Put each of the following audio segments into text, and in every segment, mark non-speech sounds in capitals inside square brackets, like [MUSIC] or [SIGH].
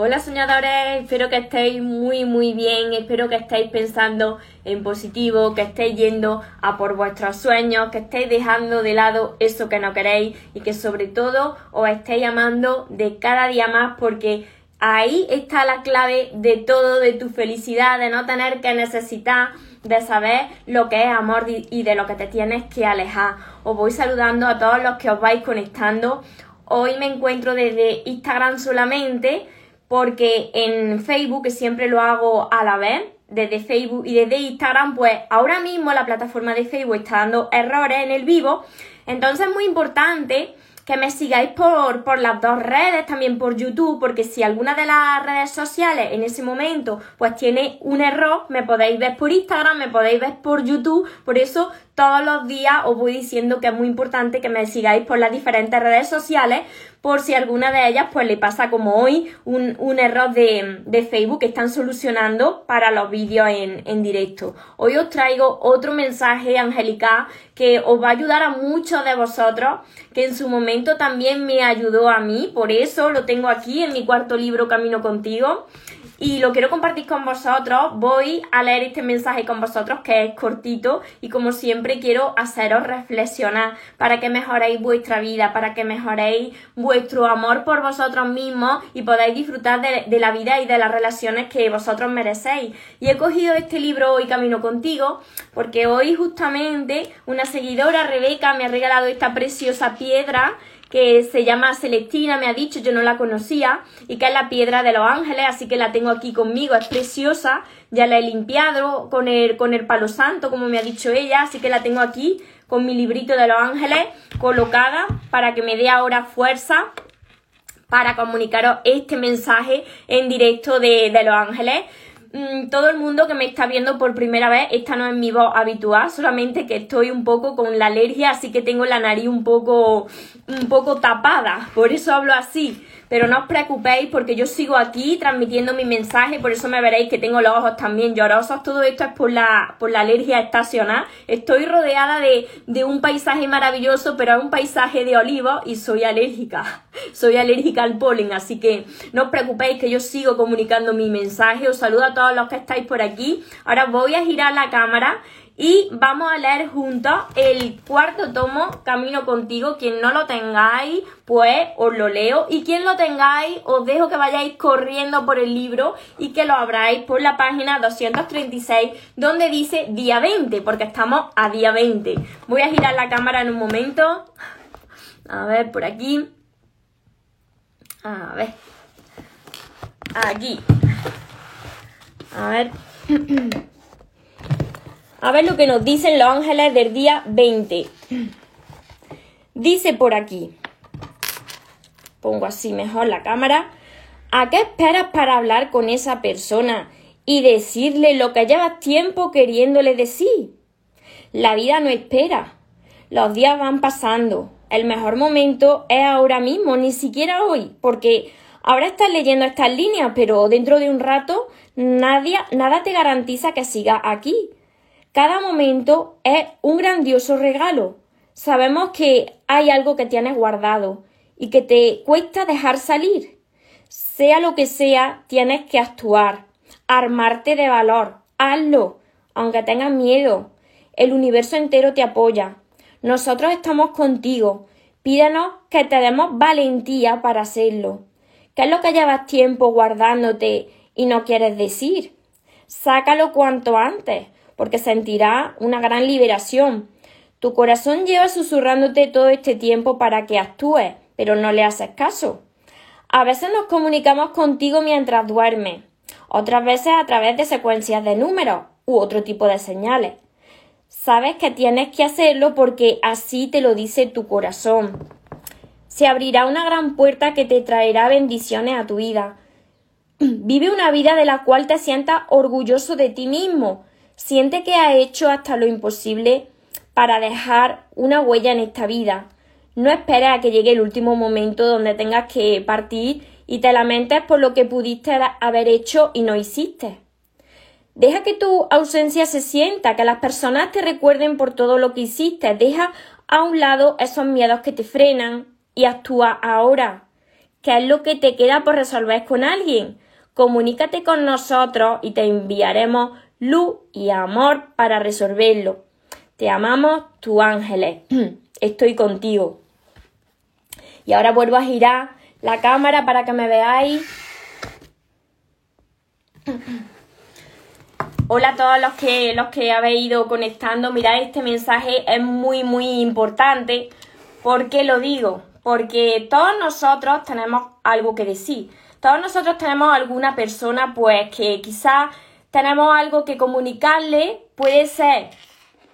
Hola soñadores, espero que estéis muy muy bien, espero que estéis pensando en positivo, que estéis yendo a por vuestros sueños, que estéis dejando de lado eso que no queréis y que sobre todo os estéis amando de cada día más porque ahí está la clave de todo, de tu felicidad, de no tener que necesitar de saber lo que es amor y de lo que te tienes que alejar. Os voy saludando a todos los que os vais conectando. Hoy me encuentro desde Instagram solamente porque en Facebook, que siempre lo hago a la vez, desde Facebook y desde Instagram, pues ahora mismo la plataforma de Facebook está dando errores en el vivo. Entonces es muy importante que me sigáis por, por las dos redes, también por YouTube, porque si alguna de las redes sociales en ese momento pues tiene un error, me podéis ver por Instagram, me podéis ver por YouTube, por eso todos los días os voy diciendo que es muy importante que me sigáis por las diferentes redes sociales por si alguna de ellas pues le pasa como hoy un, error de, Facebook que están solucionando para los vídeos en, en, directo. Hoy os traigo otro mensaje angelical que os va a ayudar a muchos de vosotros que en su momento también me ayudó a mí, por eso lo tengo aquí en mi cuarto libro Camino contigo y lo quiero compartir con vosotros. Voy a leer este mensaje con vosotros que es cortito y como siempre quiero haceros reflexionar para que mejoréis vuestra vida, para que mejoréis vuestro amor por vosotros mismos y podáis disfrutar de, la vida y de las relaciones que vosotros merecéis. Y he cogido este libro hoy Camino contigo porque hoy justamente una seguidora, Rebeca, me ha regalado esta preciosa piedra que se llama Celestina, me ha dicho, yo no la conocía, y que es la piedra de los ángeles, así que la tengo aquí conmigo, es preciosa, ya la he limpiado con el, con el palo santo, como me ha dicho ella, así que la tengo aquí con mi librito de los ángeles colocada para que me dé ahora fuerza para comunicaros este mensaje en directo de, de los ángeles. Mm, todo el mundo que me está viendo por primera vez, esta no es mi voz habitual, solamente que estoy un poco con la alergia, así que tengo la nariz un poco, un poco tapada, por eso hablo así. Pero no os preocupéis porque yo sigo aquí transmitiendo mi mensaje, por eso me veréis que tengo los ojos también llorosos. Todo esto es por la, por la alergia estacional. Estoy rodeada de, de un paisaje maravilloso, pero es un paisaje de olivos y soy alérgica. [LAUGHS] Soy alérgica al polen, así que no os preocupéis que yo sigo comunicando mi mensaje. Os saludo a todos los que estáis por aquí. Ahora voy a girar la cámara y vamos a leer juntos el cuarto tomo, Camino contigo. Quien no lo tengáis, pues os lo leo. Y quien lo tengáis, os dejo que vayáis corriendo por el libro y que lo abráis por la página 236, donde dice día 20, porque estamos a día 20. Voy a girar la cámara en un momento. A ver, por aquí. A ver. Aquí. A ver. [CLEARS THROAT] A ver lo que nos dicen los ángeles del día 20. Dice por aquí. Pongo así mejor la cámara. ¿A qué esperas para hablar con esa persona y decirle lo que llevas tiempo queriéndole decir? La vida no espera. Los días van pasando. El mejor momento es ahora mismo, ni siquiera hoy, porque ahora estás leyendo estas líneas, pero dentro de un rato nadie, nada te garantiza que siga aquí. Cada momento es un grandioso regalo. Sabemos que hay algo que tienes guardado y que te cuesta dejar salir. Sea lo que sea, tienes que actuar, armarte de valor. Hazlo, aunque tengas miedo. El universo entero te apoya. Nosotros estamos contigo. Pídanos que te demos valentía para hacerlo. ¿Qué es lo que llevas tiempo guardándote y no quieres decir? Sácalo cuanto antes porque sentirá una gran liberación. Tu corazón lleva susurrándote todo este tiempo para que actúes, pero no le haces caso. A veces nos comunicamos contigo mientras duermes, otras veces a través de secuencias de números u otro tipo de señales. Sabes que tienes que hacerlo porque así te lo dice tu corazón. se abrirá una gran puerta que te traerá bendiciones a tu vida. [CLEARS THROAT] Vive una vida de la cual te sientas orgulloso de ti mismo. Siente que has hecho hasta lo imposible para dejar una huella en esta vida. No esperes a que llegue el último momento donde tengas que partir y te lamentes por lo que pudiste haber hecho y no hiciste. Deja que tu ausencia se sienta, que las personas te recuerden por todo lo que hiciste. Deja a un lado esos miedos que te frenan y actúa ahora. ¿Qué es lo que te queda por resolver con alguien? Comunícate con nosotros y te enviaremos luz y amor para resolverlo. Te amamos, tu ángeles. [CLEARS THROAT] Estoy contigo. Y ahora vuelvo a girar la cámara para que me veáis. [CLEARS THROAT] Hola a todos los que, los que habéis ido conectando. Mirad, este mensaje es muy, muy importante. ¿Por qué lo digo? Porque todos nosotros tenemos algo que decir. Todos nosotros tenemos alguna persona, pues, que quizás tenemos algo que comunicarle. Puede ser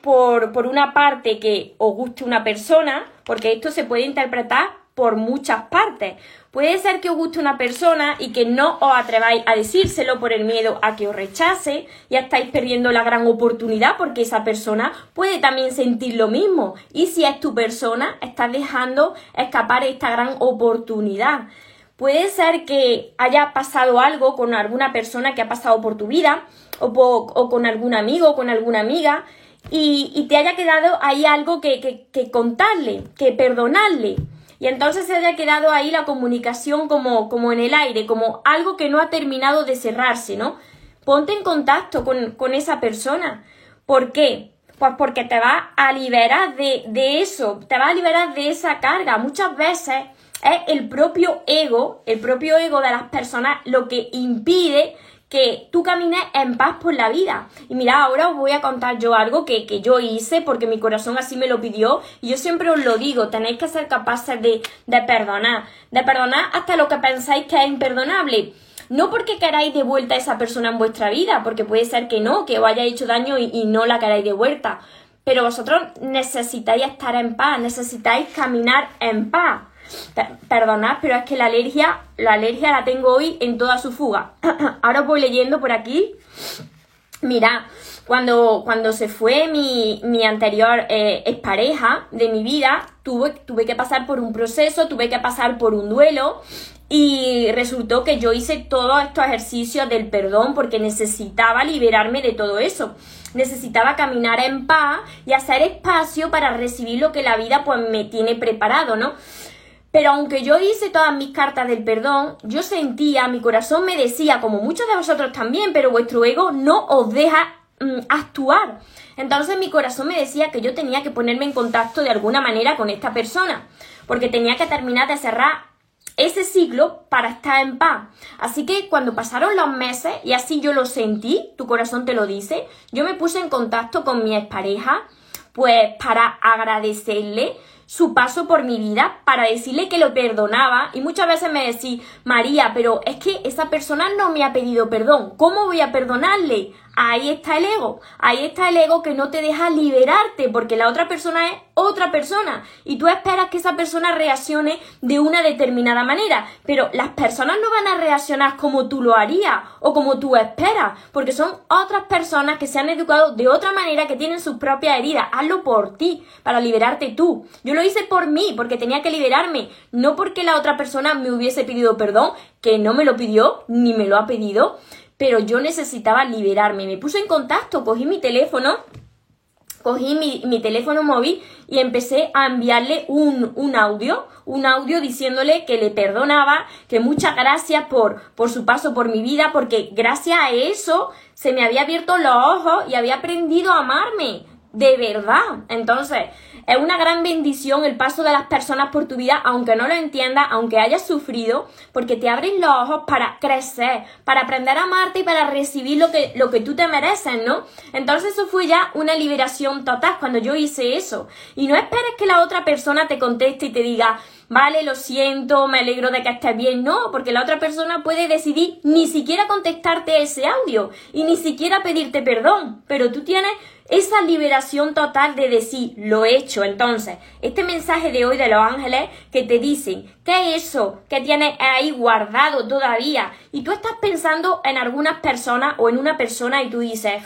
por, por una parte que os guste una persona, porque esto se puede interpretar por muchas partes. Puede ser que os guste una persona y que no os atreváis a decírselo por el miedo a que os rechace, y estáis perdiendo la gran oportunidad porque esa persona puede también sentir lo mismo. Y si es tu persona, estás dejando escapar esta gran oportunidad. Puede ser que haya pasado algo con alguna persona que ha pasado por tu vida, o, con algún amigo, o con alguna amiga, y, te haya quedado ahí algo que, que, contarle, que perdonarle. Y entonces se haya quedado ahí la comunicación como, en el aire, como algo que no ha terminado de cerrarse, ¿no? Ponte en contacto con, esa persona. ¿Por qué? Pues porque te va a liberar de eso, te va a liberar de esa carga. Muchas veces es el propio ego, el propio ego de las personas lo que impide que tú camines en paz por la vida. Y mira, ahora os voy a contar yo algo que, yo hice porque mi corazón así me lo pidió y yo siempre os lo digo, tenéis que ser capaces de, de perdonar, de perdonar hasta lo que pensáis que es imperdonable. No porque queráis de vuelta a esa persona en vuestra vida, porque puede ser que no, que os haya hecho daño y, y no la queráis de vuelta. Pero vosotros necesitáis estar en paz, necesitáis caminar en paz. Perdonad, pero es que la alergia, la alergia la tengo hoy en toda su fuga. [CLEARS THROAT] Ahora os voy leyendo por aquí. Mira, cuando, cuando se fue mi, mi anterior eh, expareja de mi vida, tuve, tuve que pasar por un proceso, tuve que pasar por un duelo y resultó que yo hice todos estos ejercicios del perdón porque necesitaba liberarme de todo eso. Necesitaba caminar en paz y hacer espacio para recibir lo que la vida pues me tiene preparado, ¿no? Pero aunque yo hice todas mis cartas del perdón, yo sentía, mi corazón me decía, como muchos de vosotros también, pero vuestro ego no os deja mm, actuar. Entonces mi corazón me decía que yo tenía que ponerme en contacto de alguna manera con esta persona, porque tenía que terminar de cerrar ese ciclo para estar en paz. Así que cuando pasaron los meses, y así yo lo sentí, tu corazón te lo dice, yo me puse en contacto con mi expareja, pues para agradecerle su paso por mi vida para decirle que lo perdonaba y muchas veces me decía, María, pero es que esa persona no me ha pedido perdón, ¿cómo voy a perdonarle? Ahí está el ego, ahí está el ego que no te deja liberarte porque la otra persona es otra persona y tú esperas que esa persona reaccione de una determinada manera, pero las personas no van a reaccionar como tú lo harías o como tú esperas, porque son otras personas que se han educado de otra manera, que tienen sus propias heridas. Hazlo por ti, para liberarte tú. Yo lo hice por mí, porque tenía que liberarme, no porque la otra persona me hubiese pedido perdón, que no me lo pidió ni me lo ha pedido pero yo necesitaba liberarme. Me puse en contacto, cogí mi teléfono, cogí mi, teléfono móvil y empecé a enviarle un, un, audio, un audio diciéndole que le perdonaba, que muchas gracias por, por su paso por mi vida, porque gracias a eso se me había abierto los ojos y había aprendido a amarme, de verdad. Entonces, es una gran bendición el paso de las personas por tu vida, aunque no lo entiendas, aunque hayas sufrido, porque te abren los ojos para crecer, para aprender a amarte y para recibir lo que, lo que tú te mereces, ¿no? Entonces eso fue ya una liberación total cuando yo hice eso. Y no esperes que la otra persona te conteste y te diga, vale, lo siento, me alegro de que estés bien. No, porque la otra persona puede decidir ni siquiera contestarte ese audio y ni siquiera pedirte perdón, pero tú tienes esa liberación total de decir, lo he hecho. Entonces, este mensaje de hoy de los ángeles que te dicen, ¿qué es eso que tienes ahí guardado todavía? Y tú estás pensando en algunas personas o en una persona y tú dices,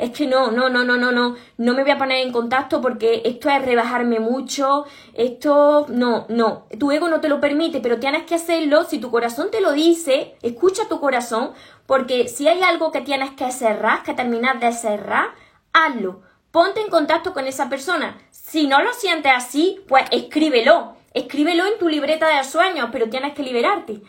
es que no, no, no, no, no, no, no me voy a poner en contacto porque esto es rebajarme mucho, esto, no, no, tu ego no te lo permite, pero tienes que hacerlo, si tu corazón te lo dice, escucha tu corazón, porque si hay algo que tienes que cerrar, que terminar de cerrar, hazlo, ponte en contacto con esa persona, si no lo sientes así, pues escríbelo, escríbelo en tu libreta de sueños, pero tienes que liberarte.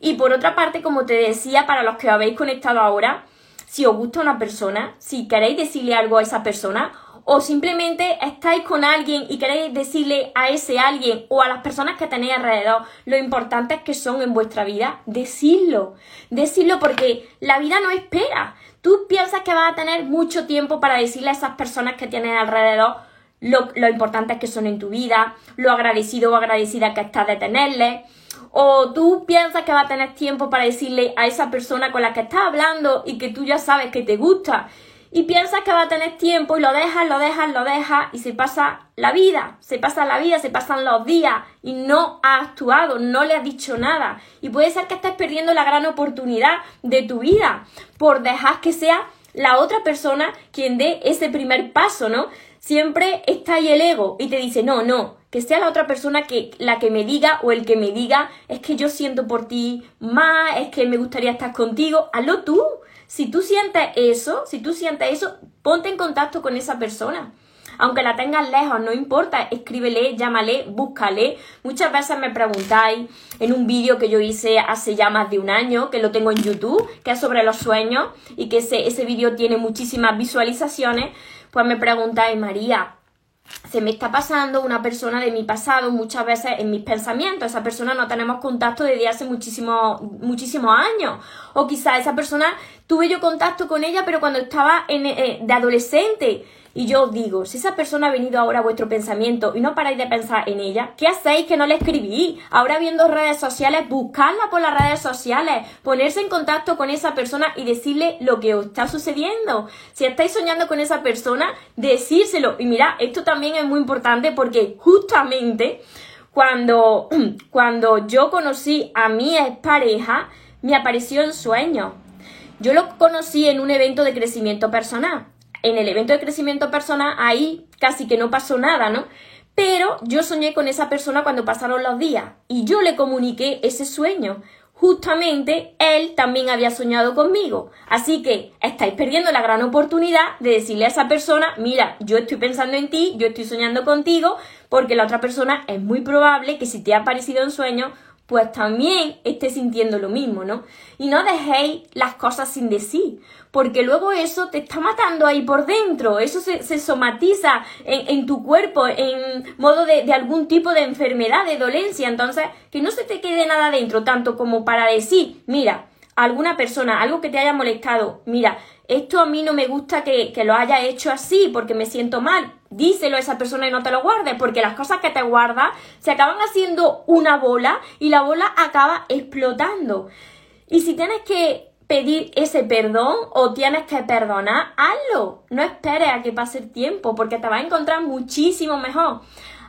Y por otra parte, como te decía, para los que habéis conectado ahora, si os gusta una persona, si queréis decirle algo a esa persona, o simplemente estáis con alguien y queréis decirle a ese alguien o a las personas que tenéis alrededor lo importantes que son en vuestra vida, decirlo. Decirlo porque la vida no espera. Tú piensas que vas a tener mucho tiempo para decirle a esas personas que tienes alrededor lo, lo importantes que son en tu vida, lo agradecido o agradecida que estás de tenerles o tú piensas que va a tener tiempo para decirle a esa persona con la que estás hablando y que tú ya sabes que te gusta. Y piensas que va a tener tiempo y lo dejas, lo dejas, lo dejas y se pasa la vida, se pasa la vida, se pasan los días y no ha actuado, no le has dicho nada. Y puede ser que estés perdiendo la gran oportunidad de tu vida por dejar que sea la otra persona quien dé ese primer paso, ¿no? Siempre está ahí el ego y te dice, no, no, que sea la otra persona que la que me diga o el que me diga es que yo siento por ti más, es que me gustaría estar contigo, hazlo tú. Si tú sientes eso, si tú sientes eso, ponte en contacto con esa persona. Aunque la tengas lejos, no importa, escríbele, llámale, búscale. Muchas veces me preguntáis en un vídeo que yo hice hace ya más de un año, que lo tengo en YouTube, que es sobre los sueños y que ese, ese vídeo tiene muchísimas visualizaciones, pues me preguntáis, María, se me está pasando una persona de mi pasado muchas veces en mis pensamientos. Esa persona no tenemos contacto desde hace muchísimos muchísimos años. O quizá esa persona tuve yo contacto con ella, pero cuando estaba en, eh, de adolescente. Y yo digo, si esa persona ha venido ahora a vuestro pensamiento y no paráis de pensar en ella, ¿qué hacéis que no le escribí? Ahora viendo redes sociales, buscarla por las redes sociales, ponerse en contacto con esa persona y decirle lo que os está sucediendo. Si estáis soñando con esa persona, decírselo. Y mira, esto también es muy importante porque justamente cuando, [CLEARS THROAT] cuando yo conocí a mi pareja, me apareció en sueño. Yo lo conocí en un evento de crecimiento personal en el evento de crecimiento personal, ahí casi que no pasó nada, ¿no? Pero yo soñé con esa persona cuando pasaron los días y yo le comuniqué ese sueño. Justamente él también había soñado conmigo. Así que estáis perdiendo la gran oportunidad de decirle a esa persona, mira, yo estoy pensando en ti, yo estoy soñando contigo, porque la otra persona es muy probable que si te ha aparecido en sueño, pues también esté sintiendo lo mismo, ¿no? Y no dejéis las cosas sin decir, porque luego eso te está matando ahí por dentro, eso se, somatiza en, tu cuerpo en modo de, algún tipo de enfermedad, de dolencia, entonces que no se te quede nada dentro, tanto como para decir, mira, alguna persona, algo que te haya molestado, mira, esto a mí no me gusta que, que, lo haya hecho así porque me siento mal. Díselo a esa persona y no te lo guardes, porque las cosas que te guardas se acaban haciendo una bola y la bola acaba explotando. Y si tienes que pedir ese perdón o tienes que perdonar, hazlo. No esperes a que pase el tiempo porque te va a encontrar muchísimo mejor.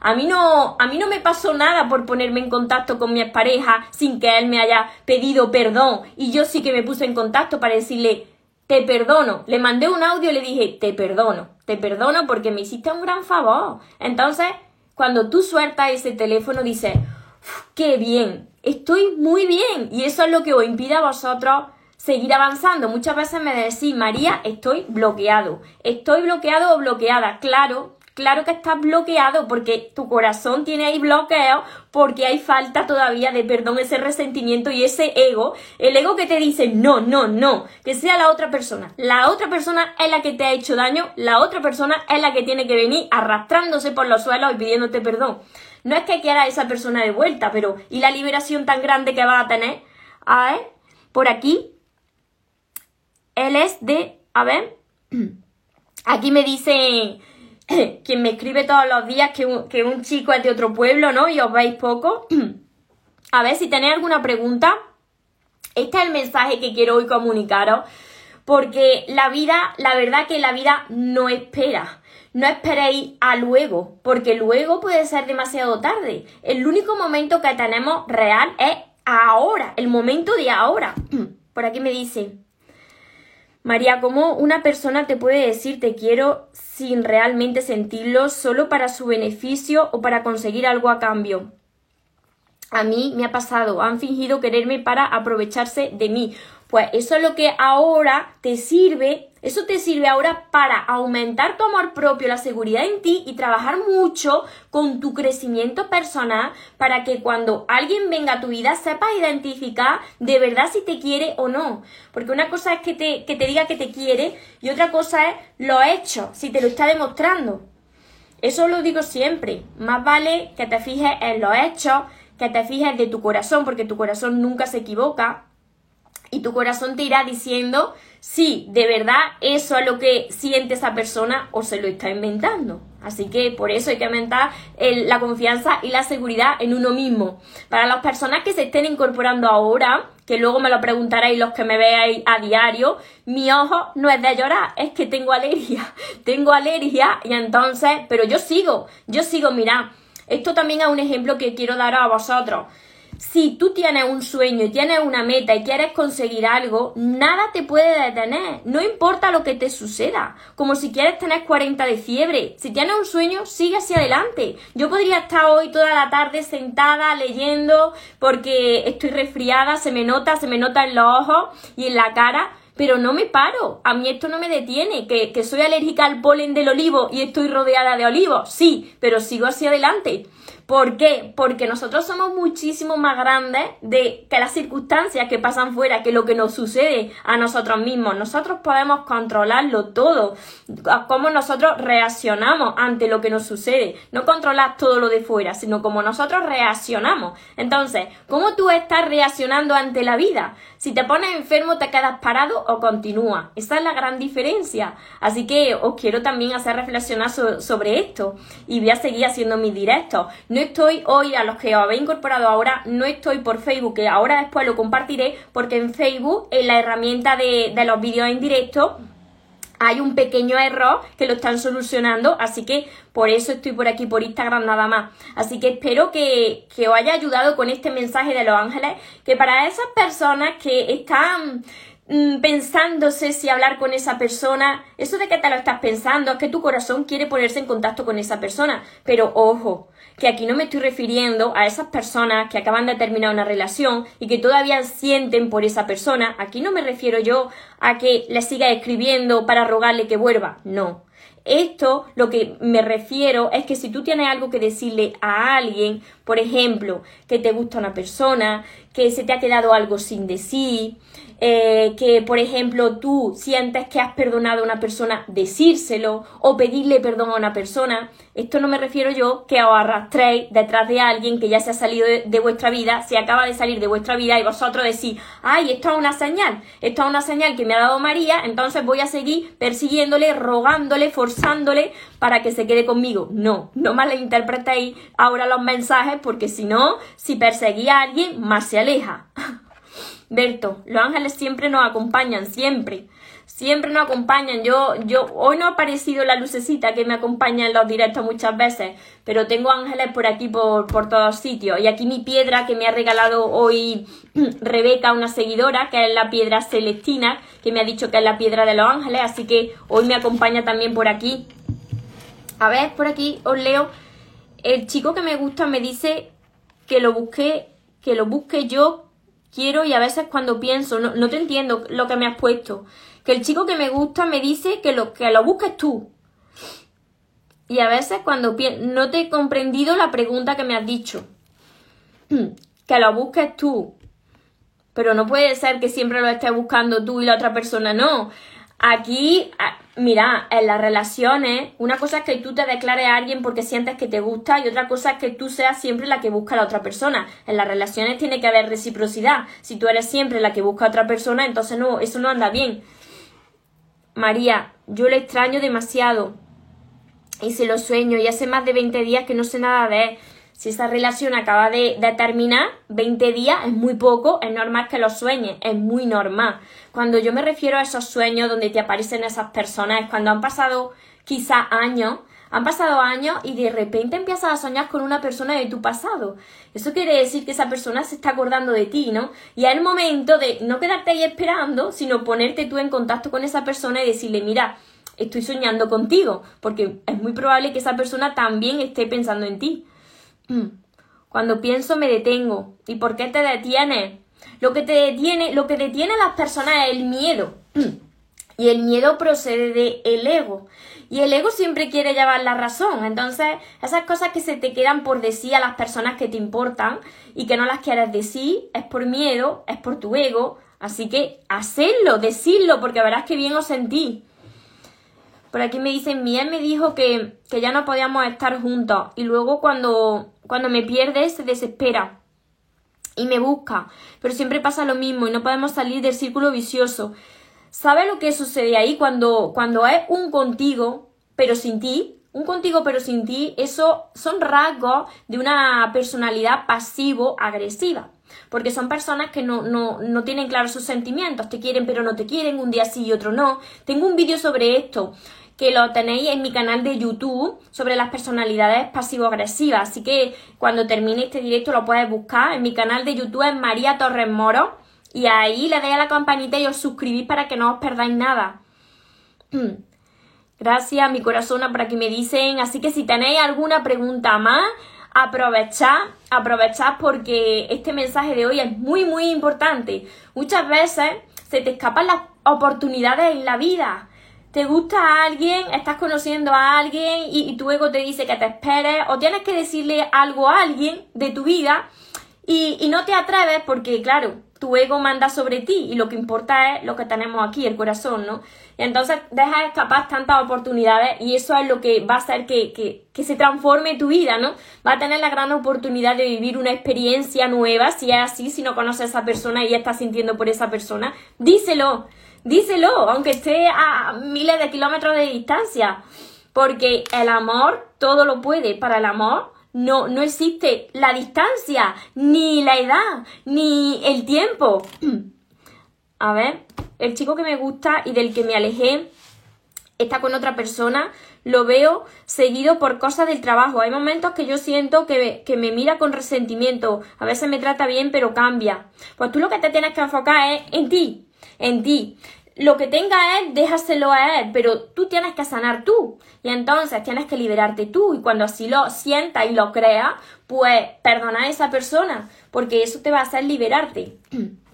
A mí no, a mí no me pasó nada por ponerme en contacto con mi pareja sin que él me haya pedido perdón. Y yo sí que me puse en contacto para decirle, te perdono. Le mandé un audio y le dije, te perdono. Te perdono porque me hiciste un gran favor. Entonces, cuando tú sueltas ese teléfono, dices, qué bien, estoy muy bien. Y eso es lo que os impide a vosotros seguir avanzando. Muchas veces me decís, María, estoy bloqueado. Estoy bloqueado o bloqueada. Claro, Claro que estás bloqueado porque tu corazón tiene ahí bloqueo porque hay falta todavía de perdón, ese resentimiento y ese ego, el ego que te dice no, no, no, que sea la otra persona. La otra persona es la que te ha hecho daño, la otra persona es la que tiene que venir arrastrándose por los suelos y pidiéndote perdón. No es que quiera a esa persona de vuelta, pero ¿y la liberación tan grande que va a tener? A ver, por aquí, él es de, a ver, [CLEARS THROAT] aquí me dice [COUGHS] quien me escribe todos los días que un, chico es de otro pueblo, ¿no? Y os veis poco. [COUGHS] A ver si tenéis alguna pregunta. Este es el mensaje que quiero hoy comunicaros. Porque la vida, la verdad que la vida no espera. No esperéis a luego, porque luego puede ser demasiado tarde. El único momento que tenemos real es ahora, el momento de ahora. [COUGHS] Por aquí me dice, María, ¿cómo una persona te puede decir te quiero sin realmente sentirlo, solo para su beneficio o para conseguir algo a cambio? A mí me ha pasado, han fingido quererme para aprovecharse de mí. Pues eso es lo que ahora te sirve, eso te sirve ahora para aumentar tu amor propio, la seguridad en ti y trabajar mucho con tu crecimiento personal para que cuando alguien venga a tu vida sepas identificar de verdad si te quiere o no. Porque una cosa es que te, que te diga que te quiere y otra cosa es lo hecho, si te lo está demostrando. Eso lo digo siempre. Más vale que te fijes en los hechos, que te fijes de tu corazón, porque tu corazón nunca se equivoca y tu corazón te irá diciendo si de verdad eso es lo que siente esa persona o se lo está inventando. Así que por eso hay que aumentar la confianza y la seguridad en uno mismo. Para las personas que se estén incorporando ahora, que luego me lo preguntaréis los que me veáis a diario, mi ojo no es de llorar, es que tengo alergia. [LAUGHS] tengo alergia y entonces, pero yo sigo, yo sigo, mirad. Esto también es un ejemplo que quiero dar a vosotros. Si tú tienes un sueño tienes una meta y quieres conseguir algo, nada te puede detener. No importa lo que te suceda. Como si quieres tener 40 de fiebre. Si tienes un sueño, sigue hacia adelante. Yo podría estar hoy toda la tarde sentada leyendo porque estoy resfriada, se me nota, se me nota en los ojos y en la cara pero no me paro. A mí esto no me detiene. Que, que, soy alérgica al polen del olivo y estoy rodeada de olivos. Sí, pero sigo hacia adelante. ¿Por qué? Porque nosotros somos muchísimo más grandes de que las circunstancias que pasan fuera, que lo que nos sucede a nosotros mismos. Nosotros podemos controlarlo todo, cómo nosotros reaccionamos ante lo que nos sucede. No controlar todo lo de fuera, sino cómo nosotros reaccionamos. Entonces, ¿cómo tú estás reaccionando ante la vida? Si te pones enfermo, te quedas parado o continúa. Esa es la gran diferencia. Así que os quiero también hacer reflexionar sobre esto y voy a seguir haciendo mis directos. No estoy hoy, a los que os habéis incorporado ahora, no estoy por Facebook, que ahora después lo compartiré, porque en Facebook, en la herramienta de, los vídeos en directo, hay un pequeño error que lo están solucionando, así que por eso estoy por aquí, por Instagram nada más. Así que espero que, que, os haya ayudado con este mensaje de los ángeles, que para esas personas que están mm, pensándose si hablar con esa persona, eso de que te lo estás pensando, es que tu corazón quiere ponerse en contacto con esa persona, pero ojo, que aquí no me estoy refiriendo a esas personas que acaban de terminar una relación y que todavía sienten por esa persona. Aquí no me refiero yo a que le siga escribiendo para rogarle que vuelva. No. Esto lo que me refiero es que si tú tienes algo que decirle a alguien, por ejemplo, que te gusta una persona, que se te ha quedado algo sin decir, eh, que, por ejemplo, tú sientes que has perdonado a una persona, decírselo o pedirle perdón a una persona. Esto no me refiero yo que os arrastréis detrás de alguien que ya se ha salido de, vuestra vida, se acaba de salir de vuestra vida y vosotros decís, ay, esto es una señal, esto es una señal que me ha dado María, entonces voy a seguir persiguiéndole, rogándole, forzándole para que se quede conmigo. No, no malinterpretéis ahora los mensajes porque si no, si perseguís a alguien, más se aleja. [LAUGHS] Berto, los ángeles siempre nos acompañan, siempre. Siempre nos acompañan. Yo, yo, hoy no ha aparecido la lucecita que me acompaña en los directos muchas veces, pero tengo ángeles por aquí, por, por todos sitios. Y aquí mi piedra que me ha regalado hoy [CLEARS THROAT] Rebeca, una seguidora, que es la piedra celestina, que me ha dicho que es la piedra de los ángeles, así que hoy me acompaña también por aquí. A ver, por aquí os leo. El chico que me gusta me dice que lo busque, que lo busque yo quiero y a veces cuando pienso, no, no te entiendo lo que me has puesto. Que el chico que me gusta me dice que lo, que lo busques tú. Y a veces cuando no te he comprendido la pregunta que me has dicho. [CLEARS THROAT] Que lo busques tú. Pero no puede ser que siempre lo estés buscando tú y la otra persona no. Aquí, mira, en las relaciones, una cosa es que tú te declares a alguien porque sientes que te gusta y otra cosa es que tú seas siempre la que busca a la otra persona. En las relaciones tiene que haber reciprocidad. Si tú eres siempre la que busca a otra persona, entonces no, eso no anda bien. María, yo le extraño demasiado. Y se lo sueño y hace más de 20 días que no sé nada de él. Si esa relación acaba de, terminar, 20 días es muy poco, es normal que lo sueñes, es muy normal. Cuando yo me refiero a esos sueños donde te aparecen esas personas, es cuando han pasado quizá años, han pasado años y de repente empiezas a soñar con una persona de tu pasado. Eso quiere decir que esa persona se está acordando de ti, ¿no? Y es el momento de no quedarte ahí esperando, sino ponerte tú en contacto con esa persona y decirle, mira, estoy soñando contigo, porque es muy probable que esa persona también esté pensando en ti. Cuando pienso me detengo. ¿Y por qué te detienes? Lo que te detiene, lo que detiene a las personas es el miedo. Y el miedo procede del el ego. Y el ego siempre quiere llevar la razón. Entonces, esas cosas que se te quedan por decir a las personas que te importan y que no las quieres decir, es por miedo, es por tu ego. Así que, hacedlo, decirlo, porque verás que bien os sentí. Por aquí me dicen, Miel me dijo que, que ya no podíamos estar juntos. Y luego cuando cuando me pierde se desespera y me busca, pero siempre pasa lo mismo y no podemos salir del círculo vicioso. ¿Sabe lo que sucede ahí cuando, cuando es un contigo, pero sin ti? Un contigo pero sin ti, eso son rasgos de una personalidad pasivo-agresiva. Porque son personas que no, no, no tienen claros sus sentimientos, te quieren pero no te quieren, un día sí y otro no. Tengo un vídeo sobre esto que lo tenéis en mi canal de YouTube sobre las personalidades pasivo-agresivas. Así que cuando termine este directo lo puedes buscar. En mi canal de YouTube es María Torres Moro. Y ahí le dais a la campanita y os suscribís para que no os perdáis nada. [CLEARS THROAT] Gracias, mi corazón, para que me dicen. Así que si tenéis alguna pregunta más, aprovechad, aprovechad porque este mensaje de hoy es muy, muy importante. Muchas veces se te escapan las oportunidades en la vida te gusta a alguien, estás conociendo a alguien y, tu ego te dice que te esperes o tienes que decirle algo a alguien de tu vida y, y, no te atreves porque, claro, tu ego manda sobre ti y lo que importa es lo que tenemos aquí, el corazón, ¿no? Y entonces dejas escapar tantas oportunidades y eso es lo que va a hacer que, que, que se transforme tu vida, ¿no? Va a tener la gran oportunidad de vivir una experiencia nueva, si es así, si no conoces a esa persona y estás sintiendo por esa persona, díselo díselo, aunque esté a miles de kilómetros de distancia, porque el amor todo lo puede. Para el amor no, no existe la distancia, ni la edad, ni el tiempo. [CLEARS THROAT] A ver, el chico que me gusta y del que me alejé está con otra persona, lo veo seguido por cosas del trabajo. Hay momentos que yo siento que, que, me mira con resentimiento, a veces me trata bien pero cambia. Pues tú lo que te tienes que enfocar es en ti, en ti. Lo que tenga él, déjaselo a él, pero tú tienes que sanar tú. Y entonces tienes que liberarte tú. Y cuando así lo sientas y lo creas, pues perdona a esa persona, porque eso te va a hacer liberarte. [CLEARS THROAT]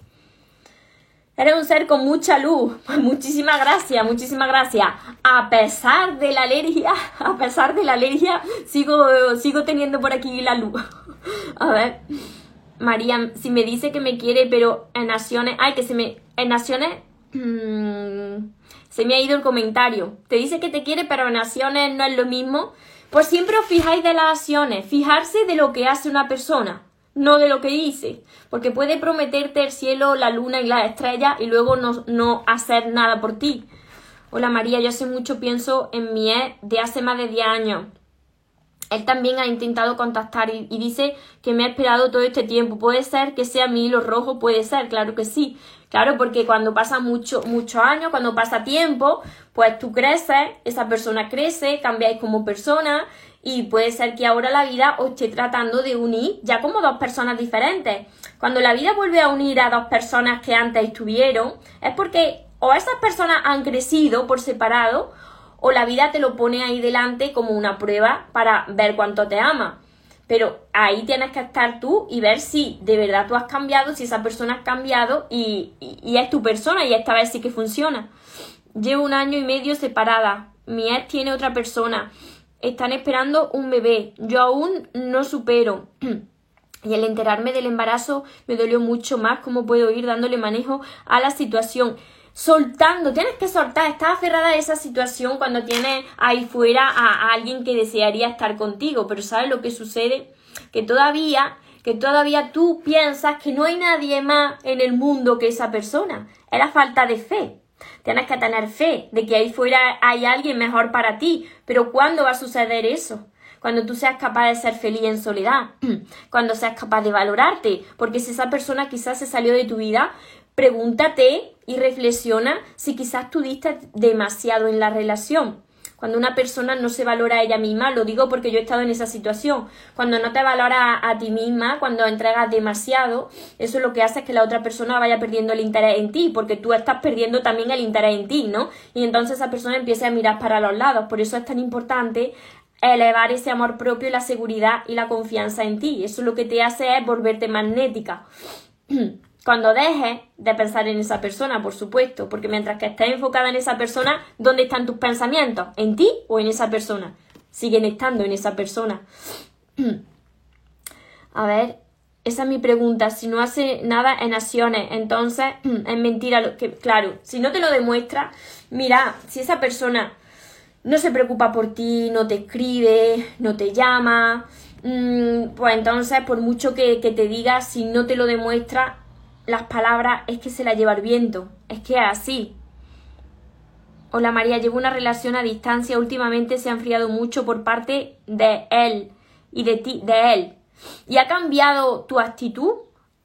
Eres un ser con mucha luz. [LAUGHS] Pues muchísimas gracias, muchísimas gracias. A pesar de la alergia, [LAUGHS] a pesar de la alergia, sigo, sigo teniendo por aquí la luz. [LAUGHS] A ver. María, si me dice que me quiere, pero en naciones, ay, que se me, en naciones, mmm, se me ha ido el comentario. Te dice que te quiere, pero en acciones no es lo mismo. Pues siempre os fijáis de las acciones, fijarse de lo que hace una persona, no de lo que dice, porque puede prometerte el cielo, la luna y las estrellas y luego no, no hacer nada por ti. Hola María, yo hace mucho pienso en mi ex de hace más de 10 años. Él también ha intentado contactar y, dice que me ha esperado todo este tiempo. Puede ser que sea mi hilo rojo, puede ser, claro que sí. Claro, porque cuando pasa mucho, muchos años, cuando pasa tiempo, pues tú creces, esa persona crece, cambiáis como persona y puede ser que ahora la vida os esté tratando de unir ya como dos personas diferentes. Cuando la vida vuelve a unir a dos personas que antes estuvieron, es porque o esas personas han crecido por separado o la vida te lo pone ahí delante como una prueba para ver cuánto te ama. Pero ahí tienes que estar tú y ver si de verdad tú has cambiado, si esa persona ha cambiado y, es tu persona y esta vez sí que funciona. Llevo un año y medio separada. Mi ex tiene otra persona. Están esperando un bebé. Yo aún no supero. [CLEARS THROAT] Y al enterarme del embarazo me dolió mucho más cómo puedo ir dándole manejo a la situación soltando, tienes que soltar, estás aferrada a esa situación cuando tienes ahí fuera a, alguien que desearía estar contigo, pero ¿sabes lo que sucede? Que todavía, que todavía tú piensas que no hay nadie más en el mundo que esa persona. Es la falta de fe. Tienes que tener fe de que ahí fuera hay alguien mejor para ti, pero ¿cuándo va a suceder eso? cuando tú seas capaz de ser feliz en soledad, [CLEARS THROAT] cuando seas capaz de valorarte, porque si esa persona quizás se salió de tu vida, pregúntate y reflexiona si quizás tú diste demasiado en la relación. Cuando una persona no se valora a ella misma, lo digo porque yo he estado en esa situación. Cuando no te valora a, ti misma, cuando entregas demasiado, eso lo que hace es que la otra persona vaya perdiendo el interés en ti, porque tú estás perdiendo también el interés en ti, ¿no? Y entonces esa persona empieza a mirar para los lados. Por eso es tan importante elevar ese amor propio, la seguridad y la confianza en ti. Eso lo que te hace es volverte magnética. [CLEARS THROAT] Cuando dejes de pensar en esa persona, por supuesto, porque mientras que estés enfocada en esa persona, ¿dónde están tus pensamientos? ¿En ti o en esa persona? Siguen estando en esa persona. [CLEARS THROAT] A ver, esa es mi pregunta. Si no hace nada en acciones, entonces [CLEARS THROAT] es mentira lo que. Claro, si no te lo demuestra, mira, si esa persona no se preocupa por ti, no te escribe, no te llama, mm, pues entonces, por mucho que, que te diga, si no te lo demuestra, las palabras es que se la lleva el viento, es que es así. Hola María, llevo una relación a distancia, últimamente se ha enfriado mucho por parte de él y de ti, de él. ¿Y ha cambiado tu actitud?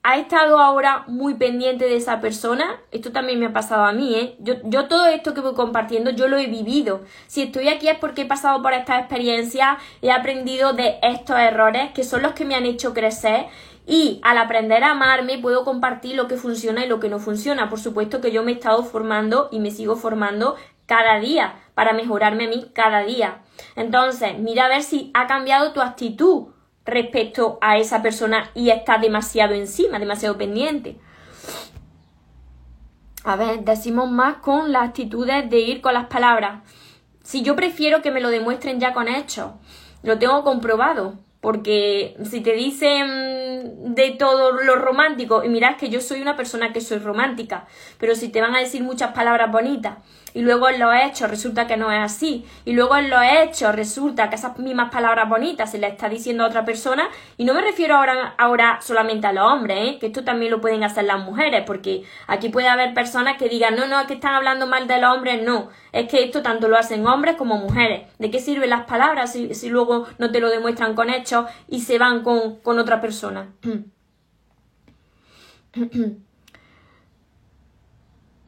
¿Ha estado ahora muy pendiente de esa persona? Esto también me ha pasado a mí, ¿eh? Yo, yo todo esto que voy compartiendo, yo lo he vivido. Si estoy aquí es porque he pasado por esta experiencia, he aprendido de estos errores que son los que me han hecho crecer y al aprender a amarme puedo compartir lo que funciona y lo que no funciona. Por supuesto que yo me he estado formando y me sigo formando cada día para mejorarme a mí cada día. Entonces, mira a ver si ha cambiado tu actitud respecto a esa persona y estás demasiado encima, demasiado pendiente. A ver, decimos más con las actitudes de ir con las palabras. Si yo prefiero que me lo demuestren ya con hechos, lo tengo comprobado. Porque si te dicen de todo lo romántico, y mirad que yo soy una persona que soy romántica, pero si te van a decir muchas palabras bonitas y luego en los hechos resulta que no es así, y luego en los hechos resulta que esas mismas palabras bonitas se le está diciendo a otra persona, y no me refiero ahora, ahora solamente a los hombres, ¿eh? que esto también lo pueden hacer las mujeres, porque aquí puede haber personas que digan, no, no, es que están hablando mal de los hombres, no, es que esto tanto lo hacen hombres como mujeres. ¿De qué sirven las palabras si, si luego no te lo demuestran con hechos y se van con, con otra persona? [CLEARS THROAT] [CLEARS THROAT]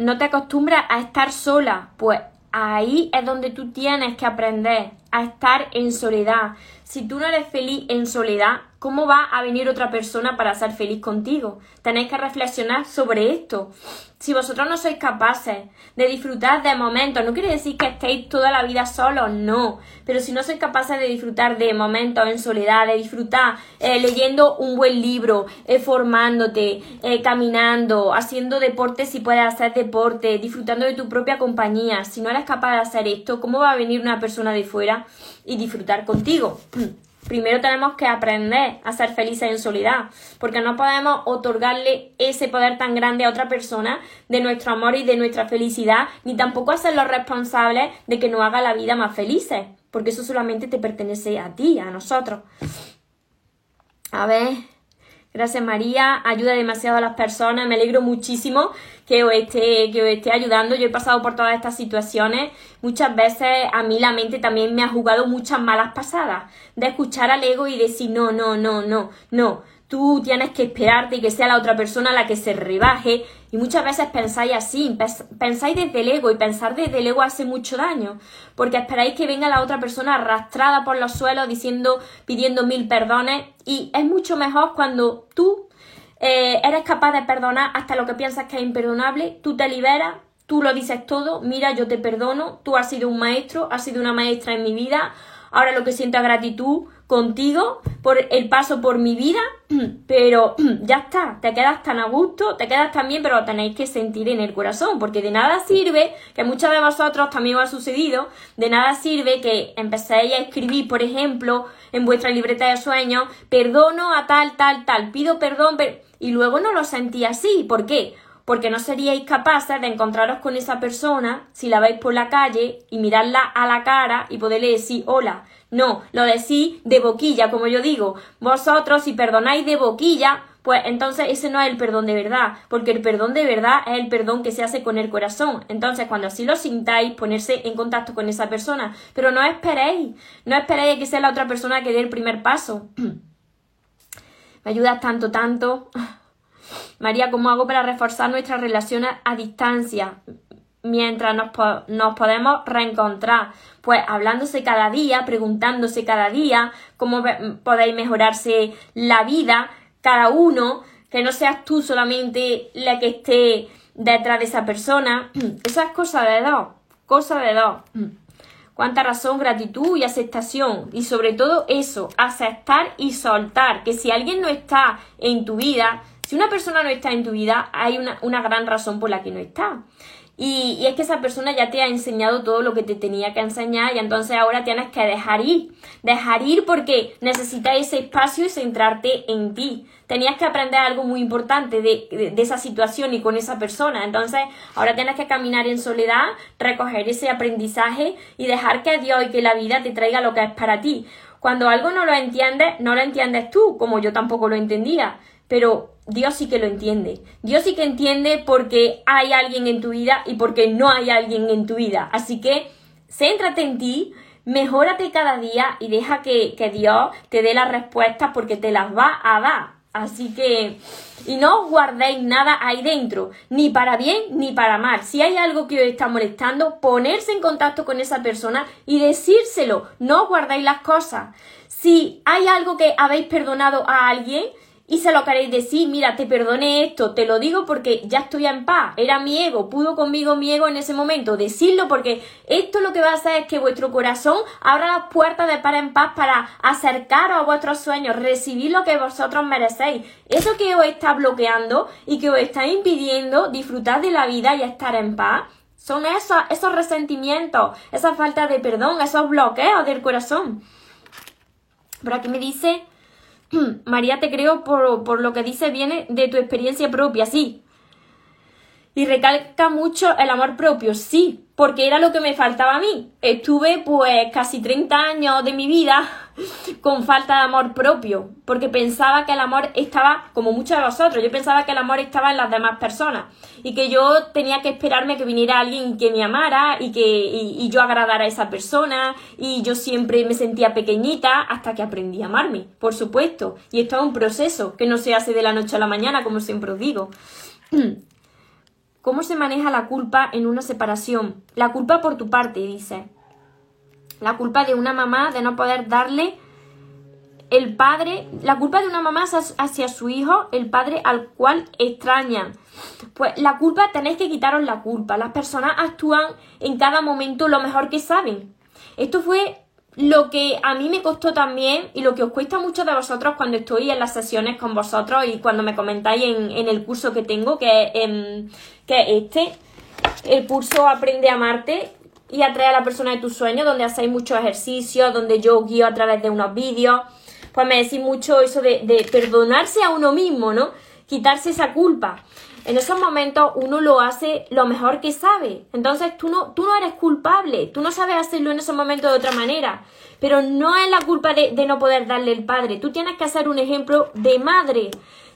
no te acostumbras a estar sola, pues ahí es donde tú tienes que aprender a estar en soledad. Si tú no eres feliz en soledad, ¿cómo va a venir otra persona para ser feliz contigo? Tenéis que reflexionar sobre esto. Si vosotros no sois capaces de disfrutar de momentos, no quiere decir que estéis toda la vida solos, no, pero si no sois capaces de disfrutar de momentos en soledad, de disfrutar eh, leyendo un buen libro, eh, formándote, eh, caminando, haciendo deporte si puedes hacer deporte, disfrutando de tu propia compañía, si no eres capaz de hacer esto, ¿cómo va a venir una persona de fuera y disfrutar contigo? [CLEARS THROAT] primero tenemos que aprender a ser felices en soledad, porque no podemos otorgarle ese poder tan grande a otra persona de nuestro amor y de nuestra felicidad, ni tampoco hacerlo responsable de que nos haga la vida más felices, porque eso solamente te pertenece a ti, a nosotros. A ver. Gracias María, ayuda demasiado a las personas, me alegro muchísimo que os esté, que os esté ayudando. Yo he pasado por todas estas situaciones. Muchas veces a mí la mente también me ha jugado muchas malas pasadas. De escuchar al ego y decir no, no, no, no, no. Tú tienes que esperarte y que sea la otra persona la que se rebaje. Y muchas veces pensáis así, pensáis desde el ego y pensar desde el ego hace mucho daño. Porque esperáis que venga la otra persona arrastrada por los suelos diciendo, pidiendo mil perdones. Y es mucho mejor cuando tú eh, eres capaz de perdonar hasta lo que piensas que es imperdonable, tú te liberas, tú lo dices todo, mira, yo te perdono, tú has sido un maestro, has sido una maestra en mi vida, ahora lo que siento es gratitud contigo por el paso por mi vida, [CLEARS THROAT] pero [CLEARS THROAT] ya está, te quedas tan a gusto, te quedas tan bien, pero lo tenéis que sentir en el corazón, porque de nada sirve, que muchos de vosotros también os ha sucedido, de nada sirve que empecéis a escribir, por ejemplo, en vuestra libreta de sueños, perdono a tal, tal, tal, pido perdón, y luego no lo sentí así, ¿por qué? Porque no seríais capaces de encontraros con esa persona si la veis por la calle y mirarla a la cara y poderle decir hola, no, lo decís de boquilla, como yo digo. Vosotros, si perdonáis de boquilla, pues entonces ese no es el perdón de verdad, porque el perdón de verdad es el perdón que se hace con el corazón. Entonces, cuando así lo sintáis, ponerse en contacto con esa persona, pero no esperéis, no esperéis que sea la otra persona que dé el primer paso. [CLEARS THROAT] Me ayudas tanto, tanto. María, ¿cómo hago para reforzar nuestras relaciones a distancia? mientras nos, nos, podemos reencontrar, pues hablándose cada día, preguntándose cada día cómo podéis mejorarse la vida, cada uno, que no seas tú solamente la que esté detrás de esa persona. [CLEARS THROAT] Eso es cosa de dos, cosa de dos. Cuánta razón, gratitud y aceptación. Y sobre todo eso, aceptar y soltar. Que si alguien no está en tu vida, si una persona no está en tu vida, hay una, una gran razón por la que no está. Y, es que esa persona ya te ha enseñado todo lo que te tenía que enseñar y entonces ahora tienes que dejar ir. Dejar ir porque necesitas ese espacio y centrarte en ti. Tenías que aprender algo muy importante de, de, de, esa situación y con esa persona. Entonces ahora tienes que caminar en soledad, recoger ese aprendizaje y dejar que Dios y que la vida te traiga lo que es para ti. Cuando algo no lo entiendes, no lo entiendes tú, como yo tampoco lo entendía. Pero Dios sí que lo entiende. Dios sí que entiende porque hay alguien en tu vida y porque no hay alguien en tu vida. Así que céntrate en ti, mejórate cada día y deja que, que Dios te dé las respuestas porque te las va a dar. Así que, y no os guardéis nada ahí dentro, ni para bien ni para mal. Si hay algo que os está molestando, ponerse en contacto con esa persona y decírselo. No os guardéis las cosas. Si hay algo que habéis perdonado a alguien, y se lo queréis decir, mira, te perdoné esto, te lo digo porque ya estoy en paz, era mi ego, pudo conmigo mi ego en ese momento, decirlo porque esto lo que va a hacer es que vuestro corazón abra las puertas de par en paz para acercaros a vuestros sueños, recibir lo que vosotros merecéis, eso que os está bloqueando y que os está impidiendo disfrutar de la vida y estar en paz. Son esos, esos resentimientos, esa falta de perdón, esos bloqueos del corazón. Pero aquí me dice [CLEARS THROAT] María, te creo por, por lo que dice viene de tu experiencia propia, sí. Y recalca mucho el amor propio, sí, porque era lo que me faltaba a mí. Estuve pues casi 30 años de mi vida con falta de amor propio, porque pensaba que el amor estaba, como muchos de vosotros, yo pensaba que el amor estaba en las demás personas y que yo tenía que esperarme que viniera alguien que me amara y que y, yo agradara a esa persona y yo siempre me sentía pequeñita hasta que aprendí a amarme, por supuesto. Y esto es un proceso que no se hace de la noche a la mañana, como siempre os digo. [CLEARS THROAT] ¿Cómo se maneja la culpa en una separación? La culpa por tu parte, dice. La culpa de una mamá de no poder darle el padre, la culpa de una mamá hacia su hijo, el padre al cual extrañan. Pues la culpa, tenéis que quitaros la culpa. Las personas actúan en cada momento lo mejor que saben. Esto fue lo que a mí me costó también y lo que os cuesta mucho de vosotros cuando estoy en las sesiones con vosotros y cuando me comentáis en, en el curso que tengo, que es, em, que es este, el curso Aprende a amarte y atrae a la persona de tus sueños, donde hacéis muchos ejercicios, donde yo guío a través de unos vídeos, pues me decís mucho eso de, de perdonarse a uno mismo, ¿no? Quitarse esa culpa en esos momentos uno lo hace lo mejor que sabe. Entonces tú no, tú no eres culpable, tú no sabes hacerlo en esos momentos de otra manera. Pero no es la culpa de, de no poder darle el padre. Tú tienes que hacer un ejemplo de madre.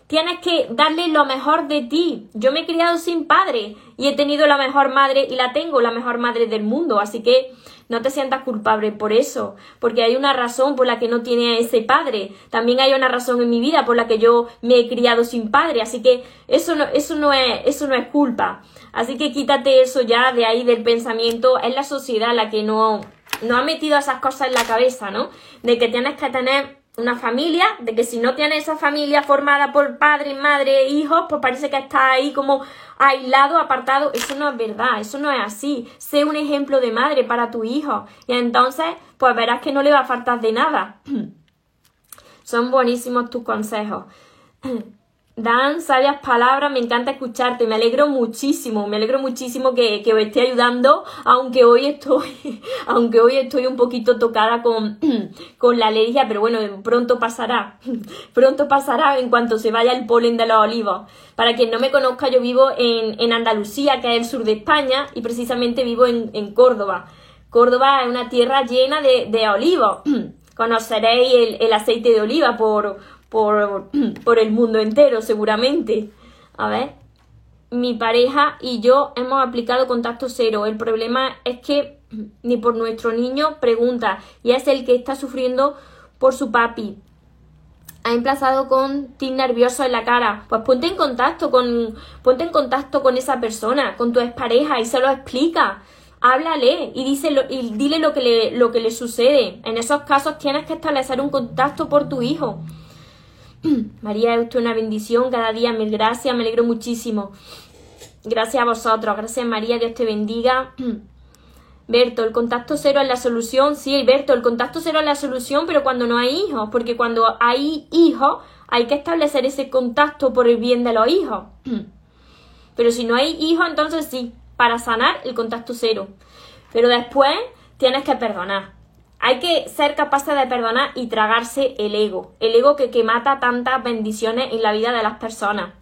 Tienes que darle lo mejor de ti. Yo me he criado sin padre y he tenido la mejor madre y la tengo, la mejor madre del mundo. Así que no te sientas culpable por eso, porque hay una razón por la que no tiene a ese padre. También hay una razón en mi vida por la que yo me he criado sin padre, así que eso no, eso no es, eso no es culpa. Así que quítate eso ya de ahí del pensamiento. Es la sociedad la que no, no ha metido esas cosas en la cabeza, ¿no? De que tienes que tener una familia, de que si no tienes esa familia formada por padre, madre, hijos, pues parece que estás ahí como aislado, apartado. Eso no es verdad, eso no es así. Sé un ejemplo de madre para tu hijo y entonces pues verás que no le va a faltar de nada. [CLEARS THROAT] Son buenísimos tus consejos. [CLEARS THROAT] Dan sabias palabras, me encanta escucharte, me alegro muchísimo, me alegro muchísimo que, que os esté ayudando, aunque hoy estoy, [LAUGHS] aunque hoy estoy un poquito tocada con, [CLEARS THROAT] con la alergia, pero bueno, pronto pasará, [LAUGHS] pronto pasará en cuanto se vaya el polen de los olivos. Para quien no me conozca, yo vivo en, en Andalucía, que es el sur de España, y precisamente vivo en, en Córdoba. Córdoba es una tierra llena de, de olivos. [CLEARS THROAT] Conoceréis el, el aceite de oliva por, por, por el mundo entero, seguramente. A ver, mi pareja y yo hemos aplicado contacto cero. El problema es que ni por nuestro niño pregunta y es el que está sufriendo por su papi. Ha emplazado con tic nervioso en la cara. Pues ponte en contacto con ponte en contacto con esa persona, con tu expareja y se lo explica. Háblale y, díselo, y dile lo que, le, lo que le sucede. En esos casos tienes que establecer un contacto por tu hijo. [CLEARS THROAT] María, es una bendición cada día. Mil gracias, me alegro muchísimo. Gracias a vosotros. Gracias María, Dios te bendiga. [CLEARS THROAT] Berto, el contacto cero es la solución. Sí, Berto, el contacto cero es la solución, pero cuando no hay hijos, porque cuando hay hijos hay que establecer ese contacto por el bien de los hijos. [CLEARS THROAT] Pero si no hay hijos, entonces sí, para sanar el contacto cero. Pero después tienes que perdonar. Hay que ser capaces de perdonar y tragarse el ego. El ego que, que mata tantas bendiciones en la vida de las personas.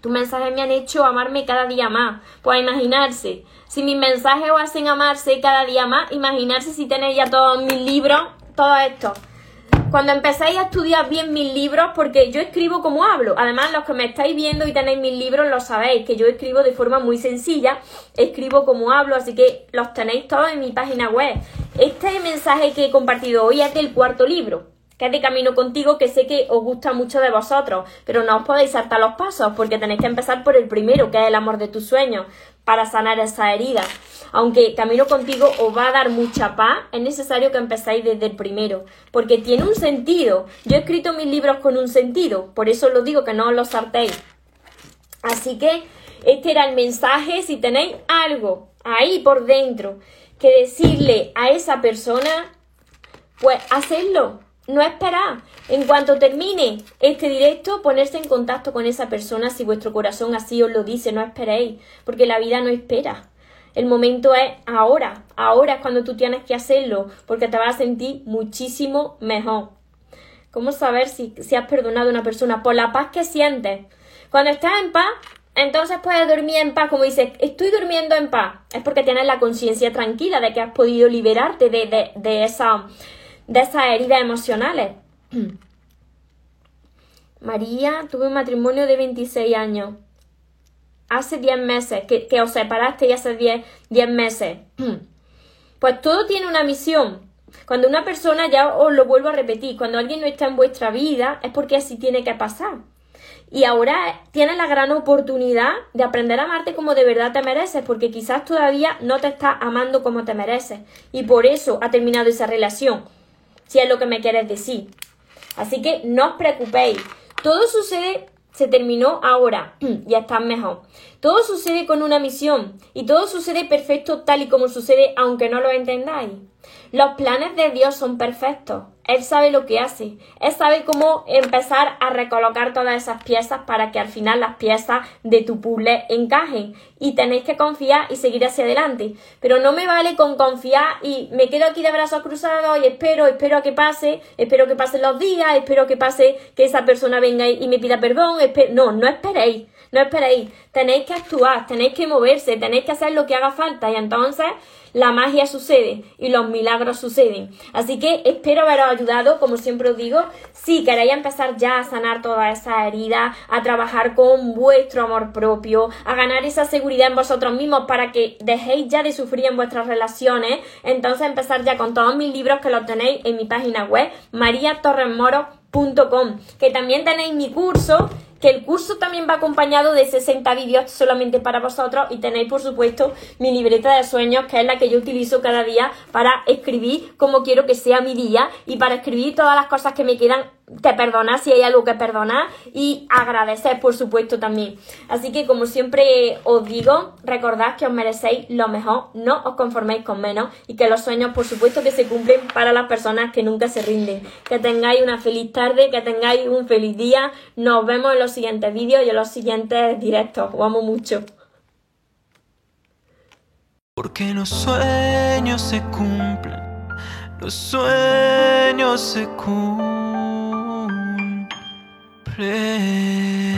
Tus mensajes me han hecho amarme cada día más. Pues imaginarse, si mis mensajes os hacen amarse cada día más, imaginarse si tenéis ya todos mis libros, todo esto. Cuando empezáis a estudiar bien mis libros, porque yo escribo como hablo. Además, los que me estáis viendo y tenéis mis libros lo sabéis, que yo escribo de forma muy sencilla, escribo como hablo, así que los tenéis todos en mi página web. Este mensaje que he compartido hoy es del cuarto libro que es de camino contigo, que sé que os gusta mucho de vosotros, pero no os podéis saltar los pasos, porque tenéis que empezar por el primero, que es el amor de tus sueños, para sanar esa herida. Aunque camino contigo os va a dar mucha paz, es necesario que empezáis desde el primero, porque tiene un sentido. Yo he escrito mis libros con un sentido, por eso os digo que no os los saltéis. Así que este era el mensaje, si tenéis algo ahí por dentro que decirle a esa persona, pues hacedlo, no esperar. En cuanto termine este directo, ponerse en contacto con esa persona si vuestro corazón así os lo dice, no esperéis, porque la vida no espera. El momento es ahora, ahora es cuando tú tienes que hacerlo, porque te vas a sentir muchísimo mejor. ¿Cómo saber si, si has perdonado a una persona? Por la paz que sientes. Cuando estás en paz, entonces puedes dormir en paz, como dices, estoy durmiendo en paz. Es porque tienes la conciencia tranquila de que has podido liberarte de, de, de esa de esas heridas emocionales. [CLEARS THROAT] María tuvo un matrimonio de 26 años. Hace 10 meses que, que os separaste y hace 10, 10 meses. [CLEARS THROAT] Pues todo tiene una misión. Cuando una persona, ya os lo vuelvo a repetir, cuando alguien no está en vuestra vida es porque así tiene que pasar. Y ahora tienes la gran oportunidad de aprender a amarte como de verdad te mereces, porque quizás todavía no te estás amando como te mereces. Y por eso ha terminado esa relación si es lo que me quieres decir. Así que no os preocupéis. Todo sucede, se terminó ahora. [CLEARS THROAT] ya estás mejor. Todo sucede con una misión y todo sucede perfecto tal y como sucede aunque no lo entendáis. Los planes de Dios son perfectos. Él sabe lo que hace. Él sabe cómo empezar a recolocar todas esas piezas para que al final las piezas de tu puzzle encajen. Y tenéis que confiar y seguir hacia adelante. Pero no me vale con confiar y me quedo aquí de brazos cruzados y espero, espero a que pase, espero que pasen los días, espero que pase que esa persona venga y me pida perdón. No, no esperéis. No esperéis, tenéis que actuar, tenéis que moverse, tenéis que hacer lo que haga falta y entonces la magia sucede y los milagros suceden. Así que espero haberos ayudado, como siempre os digo, si queréis empezar ya a sanar todas esas heridas, a trabajar con vuestro amor propio, a ganar esa seguridad en vosotros mismos para que dejéis ya de sufrir en vuestras relaciones, entonces empezar ya con todos mis libros que los tenéis en mi página web, mariatorresmoro.com, que también tenéis mi curso que el curso también va acompañado de 60 vídeos solamente para vosotros y tenéis por supuesto mi libreta de sueños que es la que yo utilizo cada día para escribir como quiero que sea mi día y para escribir todas las cosas que me quedan que perdonar si hay algo que perdonar y agradecer por supuesto también. Así que como siempre os digo, recordad que os merecéis lo mejor, no os conforméis con menos y que los sueños por supuesto que se cumplen para las personas que nunca se rinden. Que tengáis una feliz tarde, que tengáis un feliz día. Nos vemos en los siguientes vídeos y en los siguientes directos. Os amo mucho. Porque los sueños se cumplen, los sueños se cumplen. play.